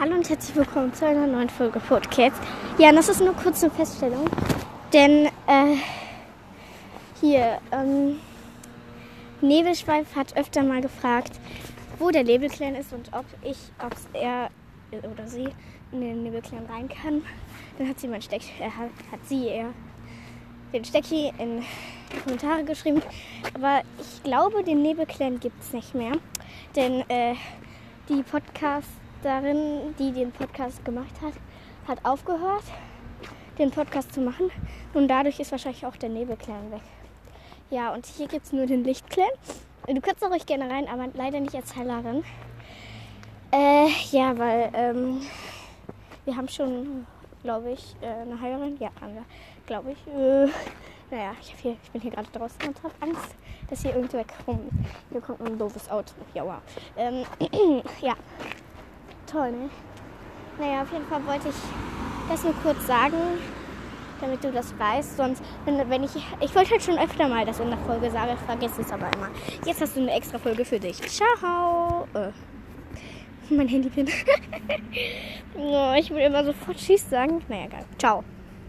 Hallo und herzlich willkommen zu einer neuen Folge Podcast. Ja, das ist nur kurz eine Feststellung, denn äh, hier ähm, Nebelschweif hat öfter mal gefragt, wo der Nebelclan ist und ob ich, ob er oder sie in den Nebelclan rein kann. Dann hat sie mein Steck, äh, hat, sie eher den Stecki in die Kommentare geschrieben. Aber ich glaube, den Nebelclan gibt es nicht mehr, denn äh, die Podcasterin, die den Podcast gemacht hat, hat aufgehört, den Podcast zu machen. Und dadurch ist wahrscheinlich auch der Nebelclan weg. Ja, und hier gibt es nur den Lichtclan. Du kannst auch ruhig gerne rein, aber leider nicht als Heilerin. Äh, ja, weil ähm, wir haben schon, glaube ich, äh, eine Heilerin. Ja, haben wir, glaube ich. Äh, naja, ich, hier, ich bin hier gerade draußen und habe Angst, dass hier irgendwer kommt. Hier kommt ein doofes Auto. Ja, wow. Ähm, ja, toll, ne? Naja, auf jeden Fall wollte ich das nur kurz sagen, damit du das weißt. Sonst, wenn, wenn ich, ich wollte halt schon öfter mal das in der Folge sagen, vergesse es aber immer. Jetzt hast du eine extra Folge für dich. Ciao. Äh, mein Handypin. oh, ich will immer sofort Tschüss sagen. Naja, egal. Ciao.